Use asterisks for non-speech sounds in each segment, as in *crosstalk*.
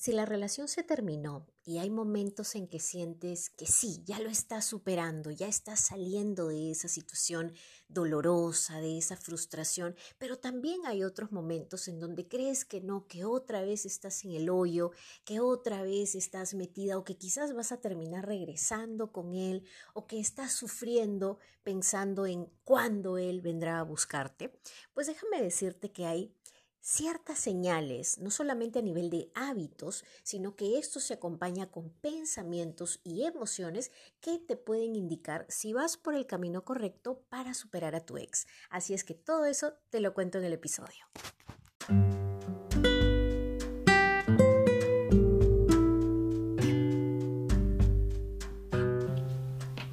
Si la relación se terminó y hay momentos en que sientes que sí, ya lo estás superando, ya estás saliendo de esa situación dolorosa, de esa frustración, pero también hay otros momentos en donde crees que no, que otra vez estás en el hoyo, que otra vez estás metida o que quizás vas a terminar regresando con él o que estás sufriendo pensando en cuándo él vendrá a buscarte, pues déjame decirte que hay ciertas señales, no solamente a nivel de hábitos, sino que esto se acompaña con pensamientos y emociones que te pueden indicar si vas por el camino correcto para superar a tu ex. Así es que todo eso te lo cuento en el episodio.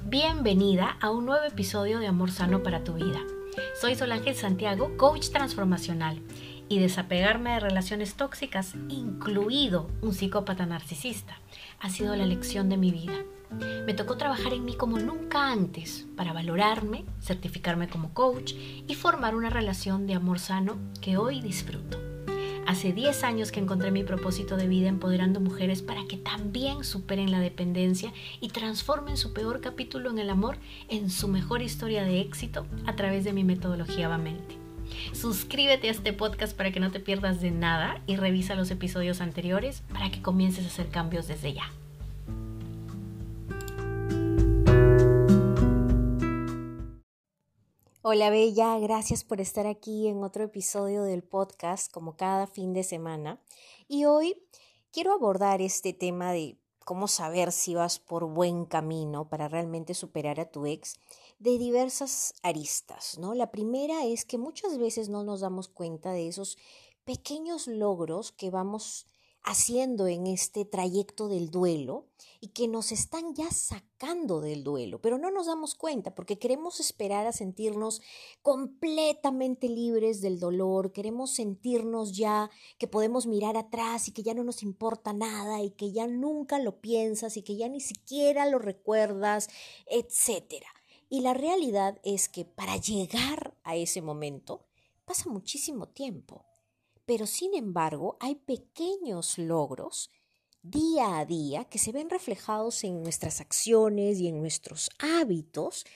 Bienvenida a un nuevo episodio de Amor Sano para tu vida. Soy Solange Santiago, coach transformacional y desapegarme de relaciones tóxicas, incluido un psicópata narcisista, ha sido la lección de mi vida. Me tocó trabajar en mí como nunca antes para valorarme, certificarme como coach y formar una relación de amor sano que hoy disfruto. Hace 10 años que encontré mi propósito de vida empoderando mujeres para que también superen la dependencia y transformen su peor capítulo en el amor en su mejor historia de éxito a través de mi metodología Vamente. Suscríbete a este podcast para que no te pierdas de nada y revisa los episodios anteriores para que comiences a hacer cambios desde ya. Hola Bella, gracias por estar aquí en otro episodio del podcast como cada fin de semana. Y hoy quiero abordar este tema de cómo saber si vas por buen camino para realmente superar a tu ex de diversas aristas, ¿no? La primera es que muchas veces no nos damos cuenta de esos pequeños logros que vamos haciendo en este trayecto del duelo y que nos están ya sacando del duelo, pero no nos damos cuenta porque queremos esperar a sentirnos completamente libres del dolor, queremos sentirnos ya que podemos mirar atrás y que ya no nos importa nada y que ya nunca lo piensas y que ya ni siquiera lo recuerdas, etc. Y la realidad es que para llegar a ese momento pasa muchísimo tiempo pero sin embargo hay pequeños logros día a día que se ven reflejados en nuestras acciones y en nuestros hábitos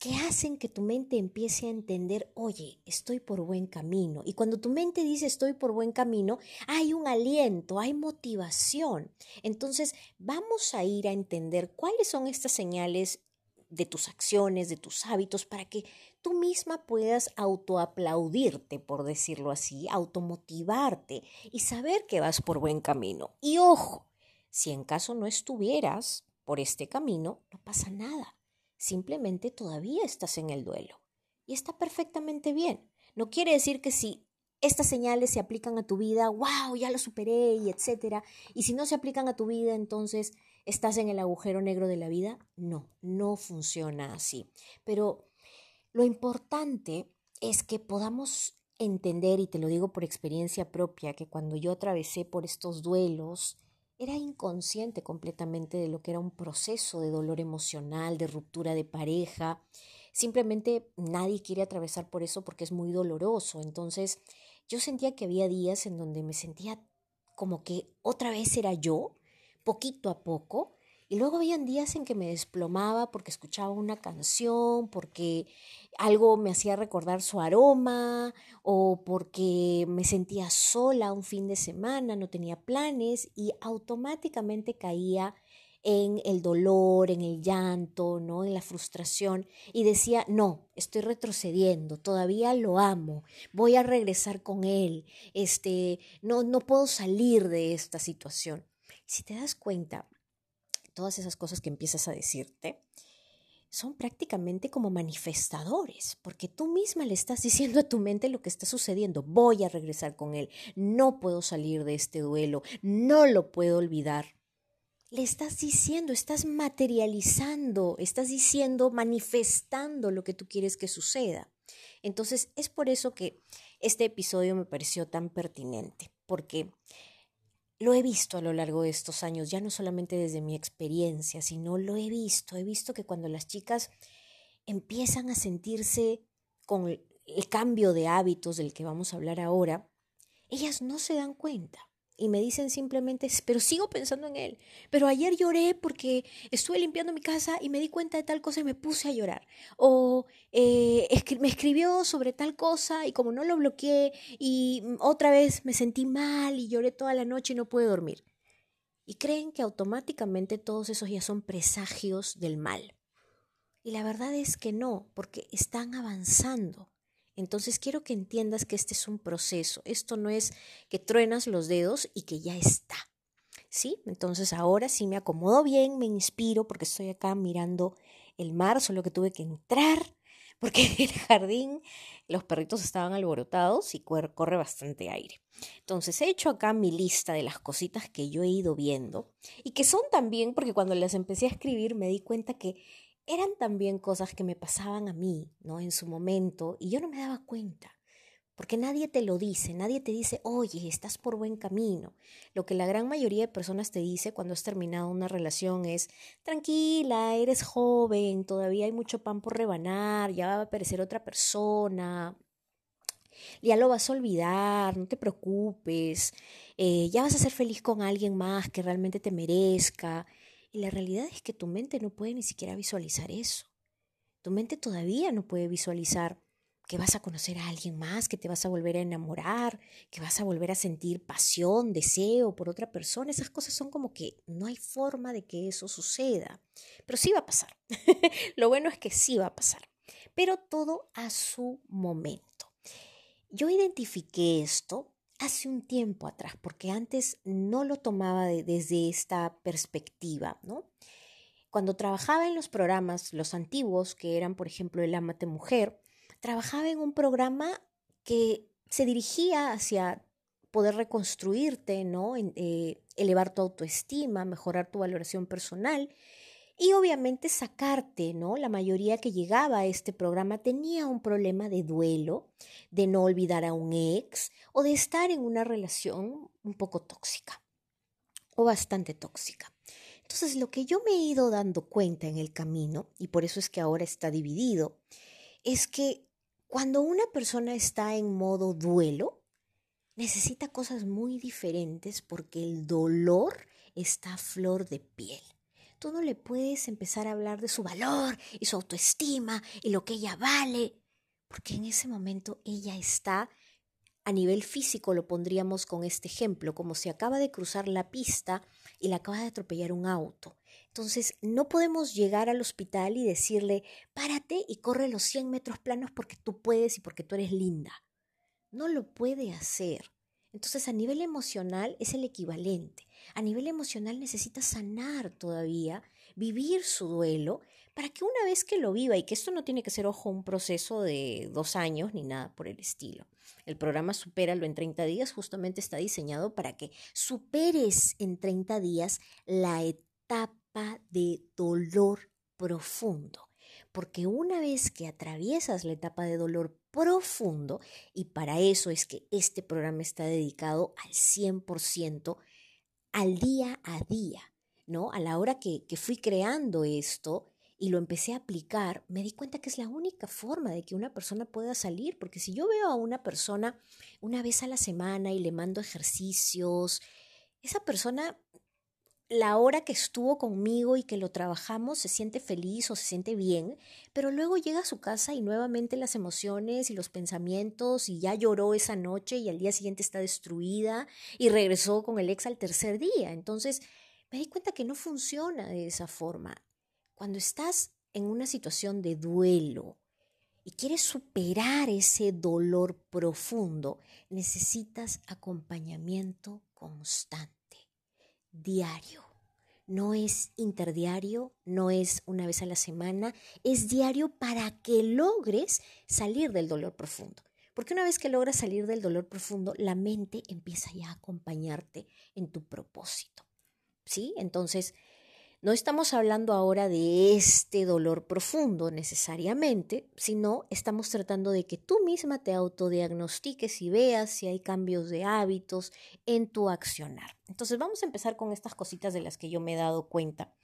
que hacen que tu mente empiece a entender, oye, estoy por buen camino. Y cuando tu mente dice estoy por buen camino, hay un aliento, hay motivación. Entonces vamos a ir a entender cuáles son estas señales de tus acciones, de tus hábitos, para que tú misma puedas autoaplaudirte, por decirlo así, automotivarte y saber que vas por buen camino. Y ojo, si en caso no estuvieras por este camino, no pasa nada. Simplemente todavía estás en el duelo. Y está perfectamente bien. No quiere decir que si estas señales se aplican a tu vida, wow, ya lo superé y etcétera. Y si no se aplican a tu vida, entonces estás en el agujero negro de la vida. No, no funciona así. Pero lo importante es que podamos entender, y te lo digo por experiencia propia, que cuando yo atravesé por estos duelos, era inconsciente completamente de lo que era un proceso de dolor emocional, de ruptura de pareja. Simplemente nadie quiere atravesar por eso porque es muy doloroso. Entonces yo sentía que había días en donde me sentía como que otra vez era yo, poquito a poco, y luego habían días en que me desplomaba porque escuchaba una canción, porque algo me hacía recordar su aroma o porque me sentía sola un fin de semana, no tenía planes y automáticamente caía en el dolor, en el llanto, ¿no? en la frustración y decía, no, estoy retrocediendo, todavía lo amo, voy a regresar con él, este, no, no puedo salir de esta situación. Si te das cuenta, todas esas cosas que empiezas a decirte, son prácticamente como manifestadores, porque tú misma le estás diciendo a tu mente lo que está sucediendo. Voy a regresar con él, no puedo salir de este duelo, no lo puedo olvidar. Le estás diciendo, estás materializando, estás diciendo, manifestando lo que tú quieres que suceda. Entonces, es por eso que este episodio me pareció tan pertinente, porque lo he visto a lo largo de estos años, ya no solamente desde mi experiencia, sino lo he visto. He visto que cuando las chicas empiezan a sentirse con el cambio de hábitos del que vamos a hablar ahora, ellas no se dan cuenta. Y me dicen simplemente, pero sigo pensando en él. Pero ayer lloré porque estuve limpiando mi casa y me di cuenta de tal cosa y me puse a llorar. O eh, me escribió sobre tal cosa y como no lo bloqueé y otra vez me sentí mal y lloré toda la noche y no pude dormir. Y creen que automáticamente todos esos ya son presagios del mal. Y la verdad es que no, porque están avanzando. Entonces quiero que entiendas que este es un proceso. Esto no es que truenas los dedos y que ya está. ¿Sí? Entonces ahora sí me acomodo bien, me inspiro porque estoy acá mirando el mar, solo que tuve que entrar *laughs* porque en el jardín los perritos estaban alborotados y corre bastante aire. Entonces he hecho acá mi lista de las cositas que yo he ido viendo y que son también porque cuando las empecé a escribir me di cuenta que eran también cosas que me pasaban a mí, ¿no? En su momento, y yo no me daba cuenta, porque nadie te lo dice, nadie te dice, oye, estás por buen camino. Lo que la gran mayoría de personas te dice cuando has terminado una relación es, tranquila, eres joven, todavía hay mucho pan por rebanar, ya va a aparecer otra persona, ya lo vas a olvidar, no te preocupes, eh, ya vas a ser feliz con alguien más que realmente te merezca. Y la realidad es que tu mente no puede ni siquiera visualizar eso. Tu mente todavía no puede visualizar que vas a conocer a alguien más, que te vas a volver a enamorar, que vas a volver a sentir pasión, deseo por otra persona. Esas cosas son como que no hay forma de que eso suceda. Pero sí va a pasar. *laughs* Lo bueno es que sí va a pasar. Pero todo a su momento. Yo identifiqué esto hace un tiempo atrás, porque antes no lo tomaba desde esta perspectiva, ¿no? Cuando trabajaba en los programas, los antiguos, que eran, por ejemplo, el Amate Mujer, trabajaba en un programa que se dirigía hacia poder reconstruirte, ¿no? Eh, elevar tu autoestima, mejorar tu valoración personal y obviamente sacarte, ¿no? La mayoría que llegaba a este programa tenía un problema de duelo, de no olvidar a un ex o de estar en una relación un poco tóxica o bastante tóxica. Entonces, lo que yo me he ido dando cuenta en el camino, y por eso es que ahora está dividido, es que cuando una persona está en modo duelo, necesita cosas muy diferentes porque el dolor está a flor de piel tú no le puedes empezar a hablar de su valor y su autoestima y lo que ella vale, porque en ese momento ella está a nivel físico, lo pondríamos con este ejemplo, como si acaba de cruzar la pista y la acaba de atropellar un auto. Entonces, no podemos llegar al hospital y decirle, párate y corre los 100 metros planos porque tú puedes y porque tú eres linda. No lo puede hacer. Entonces, a nivel emocional es el equivalente. A nivel emocional necesita sanar todavía, vivir su duelo, para que una vez que lo viva, y que esto no tiene que ser, ojo, un proceso de dos años ni nada por el estilo. El programa Supéralo en 30 días justamente está diseñado para que superes en 30 días la etapa de dolor profundo. Porque una vez que atraviesas la etapa de dolor profundo, y para eso es que este programa está dedicado al 100% al día a día, ¿no? A la hora que, que fui creando esto y lo empecé a aplicar, me di cuenta que es la única forma de que una persona pueda salir, porque si yo veo a una persona una vez a la semana y le mando ejercicios, esa persona la hora que estuvo conmigo y que lo trabajamos se siente feliz o se siente bien, pero luego llega a su casa y nuevamente las emociones y los pensamientos y ya lloró esa noche y al día siguiente está destruida y regresó con el ex al tercer día. Entonces me di cuenta que no funciona de esa forma. Cuando estás en una situación de duelo y quieres superar ese dolor profundo, necesitas acompañamiento constante diario. No es interdiario, no es una vez a la semana, es diario para que logres salir del dolor profundo. Porque una vez que logras salir del dolor profundo, la mente empieza ya a acompañarte en tu propósito. ¿Sí? Entonces, no estamos hablando ahora de este dolor profundo necesariamente, sino estamos tratando de que tú misma te autodiagnostiques y veas si hay cambios de hábitos en tu accionar. Entonces vamos a empezar con estas cositas de las que yo me he dado cuenta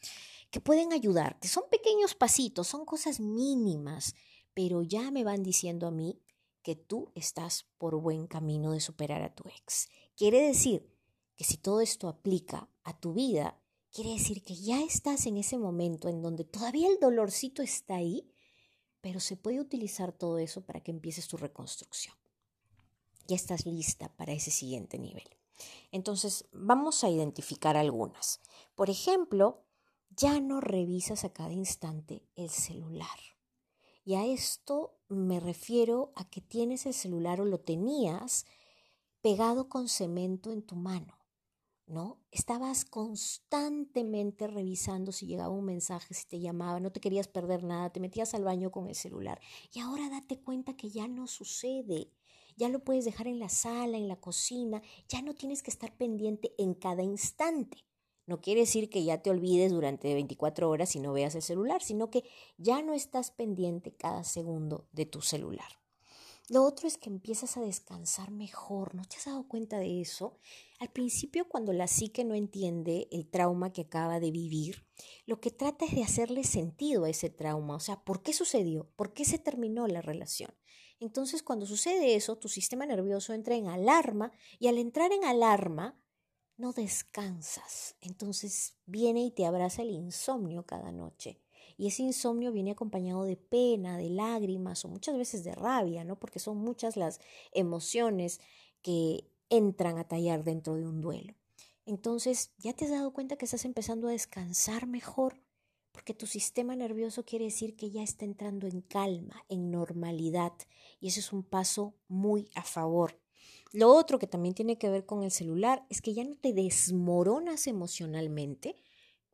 que pueden ayudarte. Son pequeños pasitos, son cosas mínimas, pero ya me van diciendo a mí que tú estás por buen camino de superar a tu ex. Quiere decir que si todo esto aplica a tu vida, quiere decir que ya estás en ese momento en donde todavía el dolorcito está ahí, pero se puede utilizar todo eso para que empieces tu reconstrucción. Ya estás lista para ese siguiente nivel. Entonces, vamos a identificar algunas. Por ejemplo, ya no revisas a cada instante el celular. Y a esto me refiero a que tienes el celular o lo tenías pegado con cemento en tu mano, ¿no? Estabas constantemente revisando si llegaba un mensaje, si te llamaba, no te querías perder nada, te metías al baño con el celular. Y ahora date cuenta que ya no sucede. Ya lo puedes dejar en la sala, en la cocina, ya no tienes que estar pendiente en cada instante. No quiere decir que ya te olvides durante 24 horas y no veas el celular, sino que ya no estás pendiente cada segundo de tu celular. Lo otro es que empiezas a descansar mejor. ¿No te has dado cuenta de eso? Al principio, cuando la psique no entiende el trauma que acaba de vivir, lo que trata es de hacerle sentido a ese trauma. O sea, ¿por qué sucedió? ¿Por qué se terminó la relación? Entonces, cuando sucede eso, tu sistema nervioso entra en alarma y al entrar en alarma, no descansas. Entonces viene y te abraza el insomnio cada noche. Y ese insomnio viene acompañado de pena, de lágrimas o muchas veces de rabia, ¿no? Porque son muchas las emociones que entran a tallar dentro de un duelo. Entonces, ya te has dado cuenta que estás empezando a descansar mejor, porque tu sistema nervioso quiere decir que ya está entrando en calma, en normalidad, y ese es un paso muy a favor. Lo otro que también tiene que ver con el celular es que ya no te desmoronas emocionalmente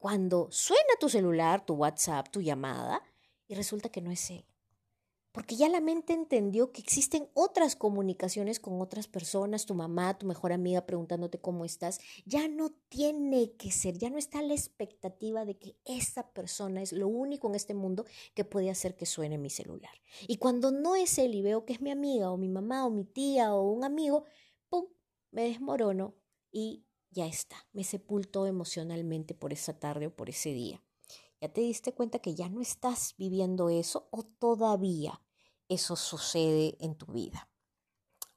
cuando suena tu celular, tu WhatsApp, tu llamada, y resulta que no es él porque ya la mente entendió que existen otras comunicaciones con otras personas, tu mamá, tu mejor amiga preguntándote cómo estás, ya no tiene que ser, ya no está la expectativa de que esa persona es lo único en este mundo que puede hacer que suene mi celular. Y cuando no es él y veo que es mi amiga o mi mamá o mi tía o un amigo, ¡pum!, me desmorono y ya está, me sepulto emocionalmente por esa tarde o por ese día. ¿Ya te diste cuenta que ya no estás viviendo eso o todavía eso sucede en tu vida?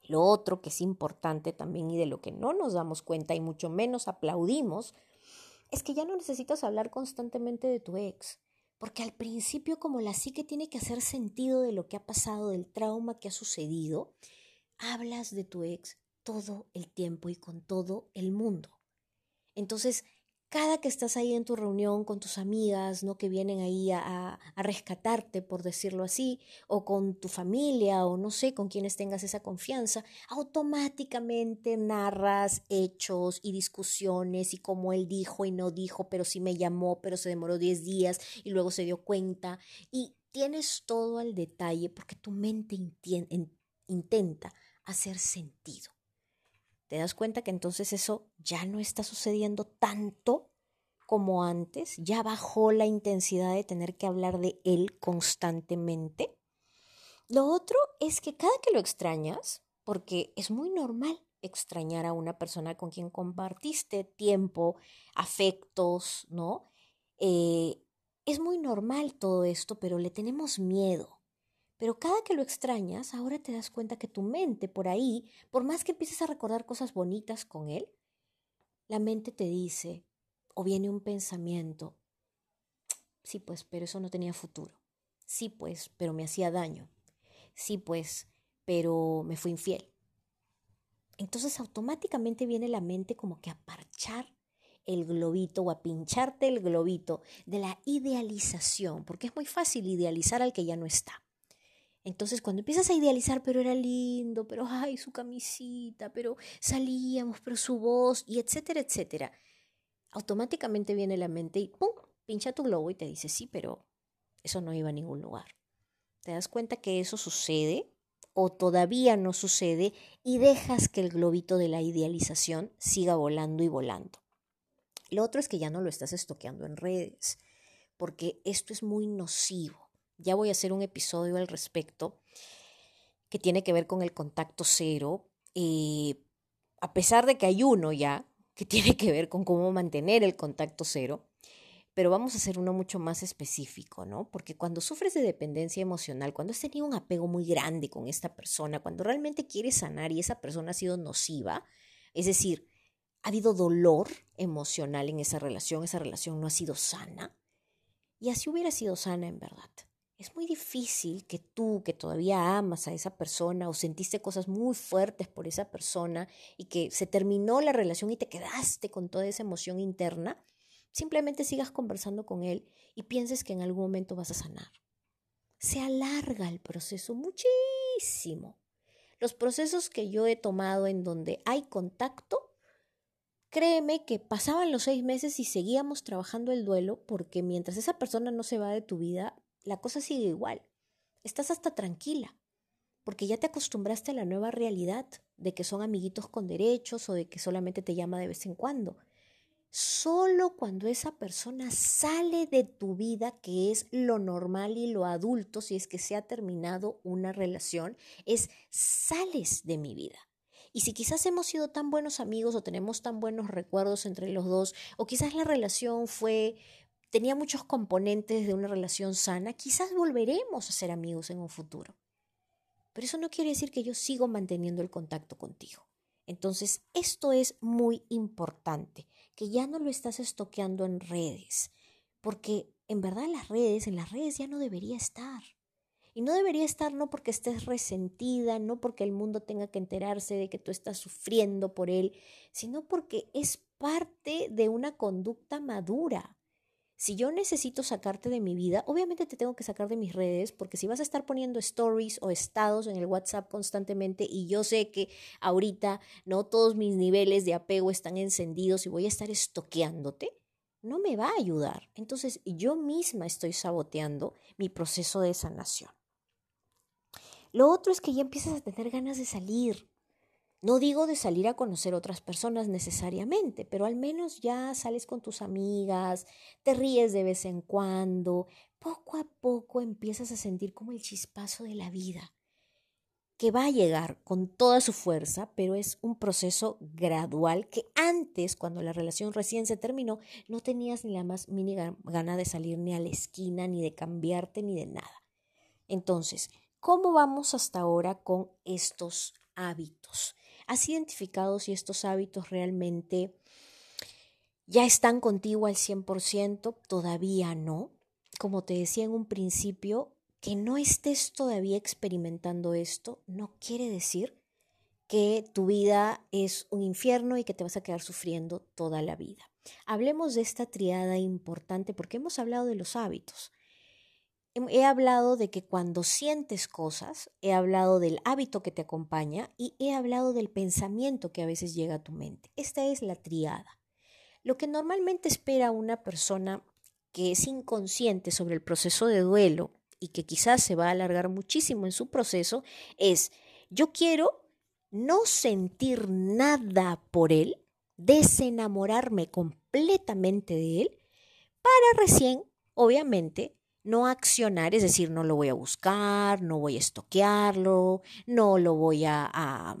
Lo otro que es importante también y de lo que no nos damos cuenta y mucho menos aplaudimos es que ya no necesitas hablar constantemente de tu ex. Porque al principio como la psique tiene que hacer sentido de lo que ha pasado, del trauma que ha sucedido, hablas de tu ex todo el tiempo y con todo el mundo. Entonces, cada que estás ahí en tu reunión con tus amigas, ¿no? Que vienen ahí a, a, rescatarte, por decirlo así, o con tu familia, o no sé, con quienes tengas esa confianza, automáticamente narras hechos y discusiones y cómo él dijo y no dijo, pero sí me llamó, pero se demoró 10 días y luego se dio cuenta. Y tienes todo al detalle porque tu mente intenta hacer sentido te das cuenta que entonces eso ya no está sucediendo tanto como antes, ya bajó la intensidad de tener que hablar de él constantemente. Lo otro es que cada que lo extrañas, porque es muy normal extrañar a una persona con quien compartiste tiempo, afectos, ¿no? Eh, es muy normal todo esto, pero le tenemos miedo. Pero cada que lo extrañas, ahora te das cuenta que tu mente por ahí, por más que empieces a recordar cosas bonitas con él, la mente te dice, o viene un pensamiento, sí pues, pero eso no tenía futuro. Sí pues, pero me hacía daño. Sí pues, pero me fue infiel. Entonces automáticamente viene la mente como que a parchar el globito o a pincharte el globito de la idealización, porque es muy fácil idealizar al que ya no está. Entonces, cuando empiezas a idealizar, pero era lindo, pero ay, su camisita, pero salíamos, pero su voz, y etcétera, etcétera, automáticamente viene la mente y ¡pum! pincha tu globo y te dice, sí, pero eso no iba a ningún lugar. Te das cuenta que eso sucede o todavía no sucede y dejas que el globito de la idealización siga volando y volando. Lo otro es que ya no lo estás estoqueando en redes, porque esto es muy nocivo. Ya voy a hacer un episodio al respecto que tiene que ver con el contacto cero. Eh, a pesar de que hay uno ya que *laughs* tiene que ver con cómo mantener el contacto cero, pero vamos a hacer uno mucho más específico, ¿no? Porque cuando sufres de dependencia emocional, cuando has tenido un apego muy grande con esta persona, cuando realmente quieres sanar y esa persona ha sido nociva, es decir, ha habido dolor emocional en esa relación, esa relación no ha sido sana. Y así hubiera sido sana en verdad. Es muy difícil que tú, que todavía amas a esa persona o sentiste cosas muy fuertes por esa persona y que se terminó la relación y te quedaste con toda esa emoción interna, simplemente sigas conversando con él y pienses que en algún momento vas a sanar. Se alarga el proceso muchísimo. Los procesos que yo he tomado en donde hay contacto, créeme que pasaban los seis meses y seguíamos trabajando el duelo porque mientras esa persona no se va de tu vida, la cosa sigue igual. Estás hasta tranquila, porque ya te acostumbraste a la nueva realidad de que son amiguitos con derechos o de que solamente te llama de vez en cuando. Solo cuando esa persona sale de tu vida, que es lo normal y lo adulto, si es que se ha terminado una relación, es sales de mi vida. Y si quizás hemos sido tan buenos amigos o tenemos tan buenos recuerdos entre los dos, o quizás la relación fue tenía muchos componentes de una relación sana, quizás volveremos a ser amigos en un futuro. Pero eso no quiere decir que yo sigo manteniendo el contacto contigo. Entonces, esto es muy importante, que ya no lo estás estoqueando en redes, porque en verdad las redes, en las redes ya no debería estar. Y no debería estar no porque estés resentida, no porque el mundo tenga que enterarse de que tú estás sufriendo por él, sino porque es parte de una conducta madura. Si yo necesito sacarte de mi vida, obviamente te tengo que sacar de mis redes, porque si vas a estar poniendo stories o estados en el WhatsApp constantemente y yo sé que ahorita no todos mis niveles de apego están encendidos y voy a estar estoqueándote, no me va a ayudar. Entonces yo misma estoy saboteando mi proceso de sanación. Lo otro es que ya empiezas a tener ganas de salir, no digo de salir a conocer otras personas necesariamente, pero al menos ya sales con tus amigas, te ríes de vez en cuando, poco a poco empiezas a sentir como el chispazo de la vida, que va a llegar con toda su fuerza, pero es un proceso gradual que antes, cuando la relación recién se terminó, no tenías ni la más mínima gana de salir ni a la esquina, ni de cambiarte, ni de nada. Entonces, ¿cómo vamos hasta ahora con estos hábitos? ¿Has identificado si estos hábitos realmente ya están contigo al 100%? Todavía no. Como te decía en un principio, que no estés todavía experimentando esto no quiere decir que tu vida es un infierno y que te vas a quedar sufriendo toda la vida. Hablemos de esta triada importante porque hemos hablado de los hábitos. He hablado de que cuando sientes cosas, he hablado del hábito que te acompaña y he hablado del pensamiento que a veces llega a tu mente. Esta es la triada. Lo que normalmente espera una persona que es inconsciente sobre el proceso de duelo y que quizás se va a alargar muchísimo en su proceso es, yo quiero no sentir nada por él, desenamorarme completamente de él, para recién, obviamente, no accionar, es decir, no lo voy a buscar, no voy a estoquearlo, no lo voy a,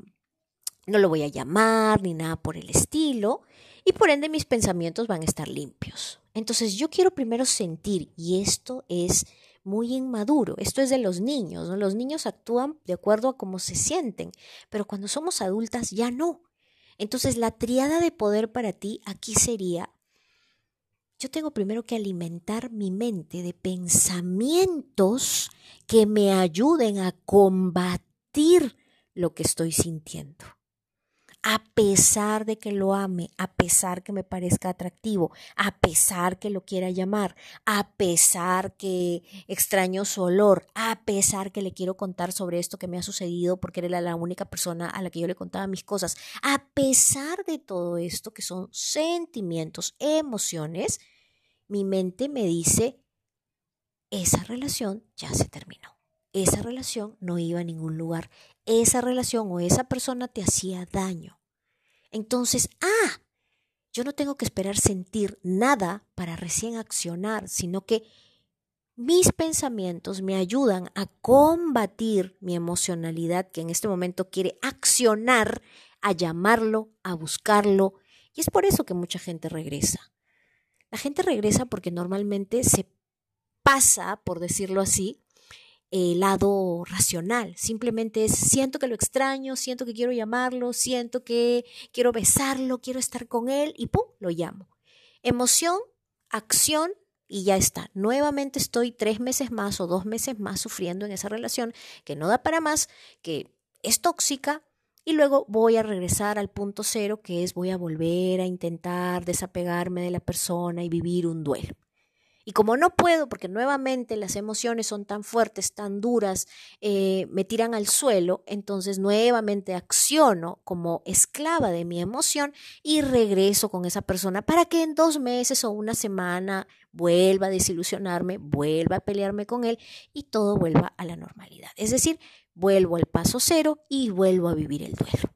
no lo voy a llamar ni nada por el estilo, y por ende mis pensamientos van a estar limpios. Entonces yo quiero primero sentir, y esto es muy inmaduro, esto es de los niños. Los niños actúan de acuerdo a cómo se sienten, pero cuando somos adultas ya no. Entonces la triada de poder para ti aquí sería yo tengo primero que alimentar mi mente de pensamientos que me ayuden a combatir lo que estoy sintiendo. A pesar de que lo ame, a pesar que me parezca atractivo, a pesar que lo quiera llamar, a pesar que extraño su olor, a pesar que le quiero contar sobre esto que me ha sucedido porque era la única persona a la que yo le contaba mis cosas, a pesar de todo esto que son sentimientos, emociones, mi mente me dice, esa relación ya se terminó. Esa relación no iba a ningún lugar. Esa relación o esa persona te hacía daño. Entonces, ah, yo no tengo que esperar sentir nada para recién accionar, sino que mis pensamientos me ayudan a combatir mi emocionalidad que en este momento quiere accionar, a llamarlo, a buscarlo. Y es por eso que mucha gente regresa. La gente regresa porque normalmente se pasa, por decirlo así, el lado racional, simplemente es siento que lo extraño, siento que quiero llamarlo, siento que quiero besarlo, quiero estar con él y ¡pum! lo llamo. Emoción, acción y ya está. Nuevamente estoy tres meses más o dos meses más sufriendo en esa relación que no da para más, que es tóxica y luego voy a regresar al punto cero que es voy a volver a intentar desapegarme de la persona y vivir un duelo. Y como no puedo, porque nuevamente las emociones son tan fuertes, tan duras, eh, me tiran al suelo, entonces nuevamente acciono como esclava de mi emoción y regreso con esa persona para que en dos meses o una semana vuelva a desilusionarme, vuelva a pelearme con él y todo vuelva a la normalidad. Es decir, vuelvo al paso cero y vuelvo a vivir el duelo.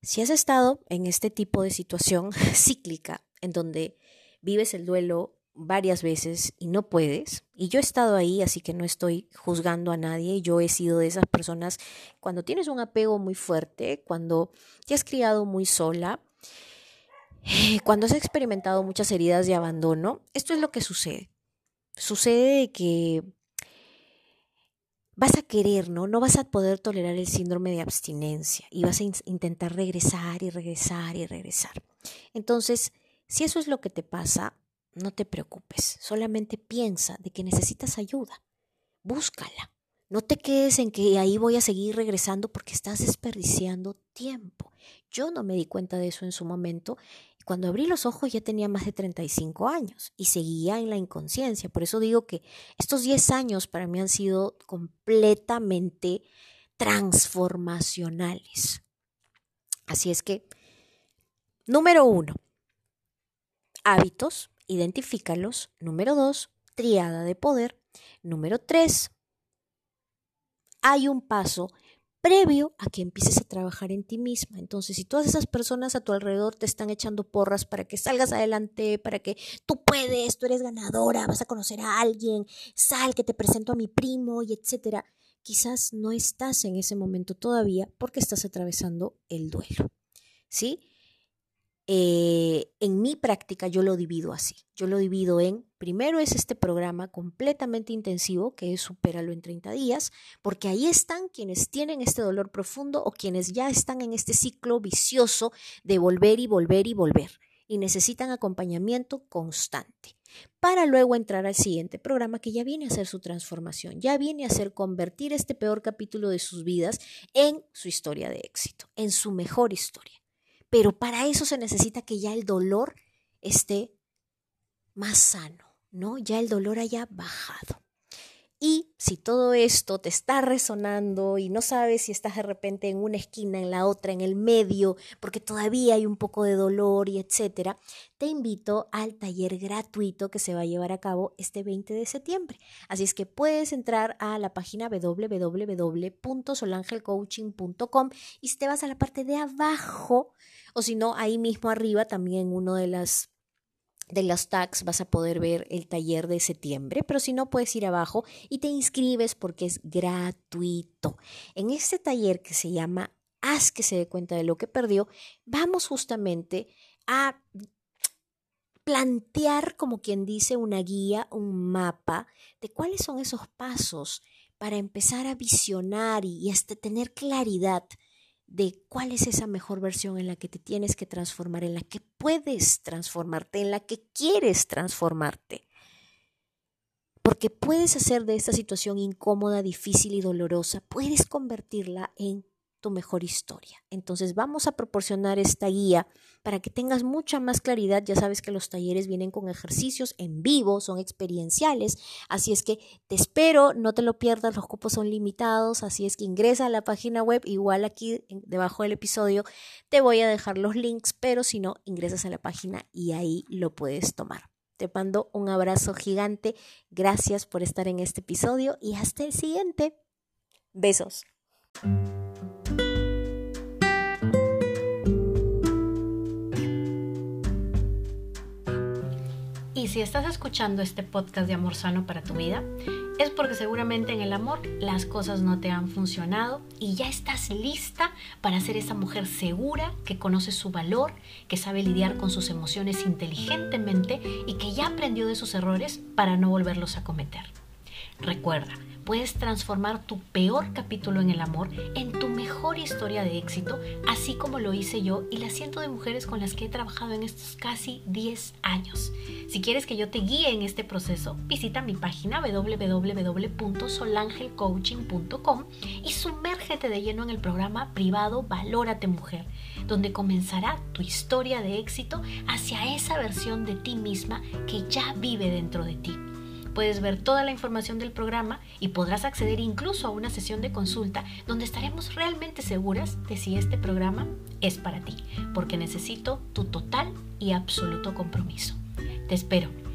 Si has estado en este tipo de situación *laughs* cíclica en donde vives el duelo varias veces y no puedes. Y yo he estado ahí, así que no estoy juzgando a nadie. Yo he sido de esas personas cuando tienes un apego muy fuerte, cuando te has criado muy sola, *sighs* cuando has experimentado muchas heridas de abandono. Esto es lo que sucede. Sucede que vas a querer, ¿no? No vas a poder tolerar el síndrome de abstinencia y vas a intentar regresar y regresar y regresar. Entonces, si eso es lo que te pasa, no te preocupes, solamente piensa de que necesitas ayuda. Búscala. No te quedes en que ahí voy a seguir regresando porque estás desperdiciando tiempo. Yo no me di cuenta de eso en su momento. Cuando abrí los ojos ya tenía más de 35 años y seguía en la inconsciencia. Por eso digo que estos 10 años para mí han sido completamente transformacionales. Así es que, número uno, hábitos identifícalos. Número dos, triada de poder. Número tres, hay un paso previo a que empieces a trabajar en ti misma. Entonces, si todas esas personas a tu alrededor te están echando porras para que salgas adelante, para que tú puedes, tú eres ganadora, vas a conocer a alguien, sal que te presento a mi primo y etcétera, quizás no estás en ese momento todavía porque estás atravesando el duelo. ¿Sí? Eh, en mi práctica yo lo divido así. Yo lo divido en, primero es este programa completamente intensivo, que es Supéralo en 30 días, porque ahí están quienes tienen este dolor profundo o quienes ya están en este ciclo vicioso de volver y volver y volver y necesitan acompañamiento constante para luego entrar al siguiente programa que ya viene a ser su transformación, ya viene a ser convertir este peor capítulo de sus vidas en su historia de éxito, en su mejor historia pero para eso se necesita que ya el dolor esté más sano, ¿no? Ya el dolor haya bajado. Y si todo esto te está resonando y no sabes si estás de repente en una esquina, en la otra, en el medio, porque todavía hay un poco de dolor y etcétera, te invito al taller gratuito que se va a llevar a cabo este 20 de septiembre. Así es que puedes entrar a la página www.solangelcoaching.com y si te vas a la parte de abajo, o si no, ahí mismo arriba también uno de las de los tags vas a poder ver el taller de septiembre, pero si no puedes ir abajo y te inscribes porque es gratuito. En este taller que se llama Haz que se dé cuenta de lo que perdió, vamos justamente a plantear, como quien dice, una guía, un mapa de cuáles son esos pasos para empezar a visionar y hasta tener claridad de cuál es esa mejor versión en la que te tienes que transformar, en la que puedes transformarte, en la que quieres transformarte. Porque puedes hacer de esta situación incómoda, difícil y dolorosa, puedes convertirla en tu mejor historia. Entonces vamos a proporcionar esta guía para que tengas mucha más claridad. Ya sabes que los talleres vienen con ejercicios en vivo, son experienciales, así es que te espero, no te lo pierdas, los cupos son limitados, así es que ingresa a la página web, igual aquí debajo del episodio te voy a dejar los links, pero si no, ingresas a la página y ahí lo puedes tomar. Te mando un abrazo gigante, gracias por estar en este episodio y hasta el siguiente. Besos. Y si estás escuchando este podcast de Amor Sano para tu vida, es porque seguramente en el amor las cosas no te han funcionado y ya estás lista para ser esa mujer segura que conoce su valor, que sabe lidiar con sus emociones inteligentemente y que ya aprendió de sus errores para no volverlos a cometer. Recuerda, puedes transformar tu peor capítulo en el amor en tu mejor historia de éxito, así como lo hice yo y las cientos de mujeres con las que he trabajado en estos casi 10 años. Si quieres que yo te guíe en este proceso, visita mi página www.solangelcoaching.com y sumérgete de lleno en el programa privado Valórate Mujer, donde comenzará tu historia de éxito hacia esa versión de ti misma que ya vive dentro de ti. Puedes ver toda la información del programa y podrás acceder incluso a una sesión de consulta donde estaremos realmente seguras de si este programa es para ti, porque necesito tu total y absoluto compromiso. Te espero.